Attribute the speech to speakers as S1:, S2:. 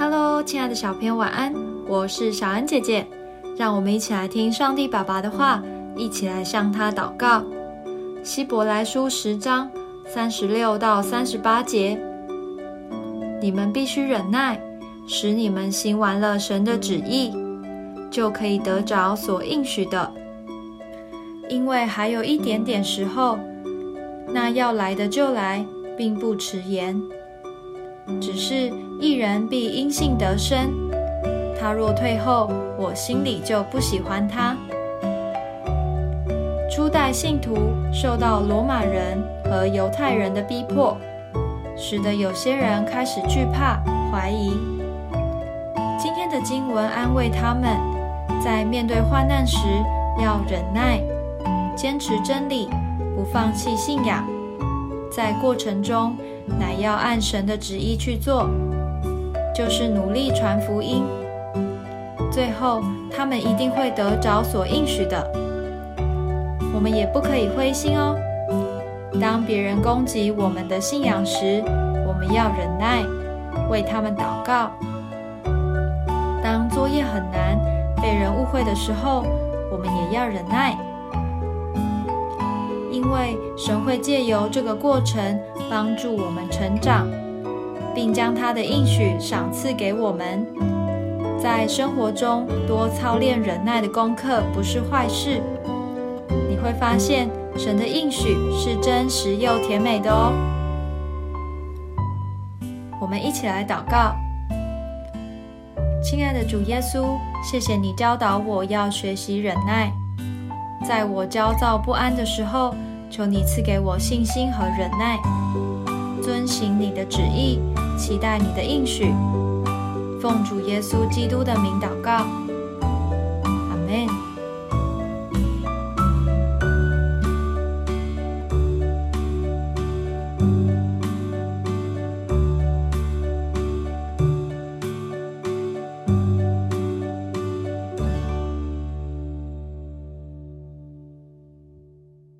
S1: Hello，亲爱的小朋友，晚安！我是小安姐姐，让我们一起来听上帝爸爸的话，一起来向他祷告。希伯来书十章三十六到三十八节，你们必须忍耐，使你们行完了神的旨意，就可以得着所应许的。因为还有一点点时候，那要来的就来，并不迟延。只是一人必因信得生，他若退后，我心里就不喜欢他。初代信徒受到罗马人和犹太人的逼迫，使得有些人开始惧怕、怀疑。今天的经文安慰他们，在面对患难时要忍耐，坚持真理，不放弃信仰，在过程中。乃要按神的旨意去做，就是努力传福音。最后，他们一定会得着所应许的。我们也不可以灰心哦。当别人攻击我们的信仰时，我们要忍耐，为他们祷告。当作业很难、被人误会的时候，我们也要忍耐。因为神会借由这个过程帮助我们成长，并将他的应许赏赐给我们。在生活中多操练忍耐的功课不是坏事。你会发现神的应许是真实又甜美的哦。我们一起来祷告，亲爱的主耶稣，谢谢你教导我要学习忍耐，在我焦躁不安的时候。求你赐给我信心和忍耐，遵行你的旨意，期待你的应许。奉主耶稣基督的名祷告，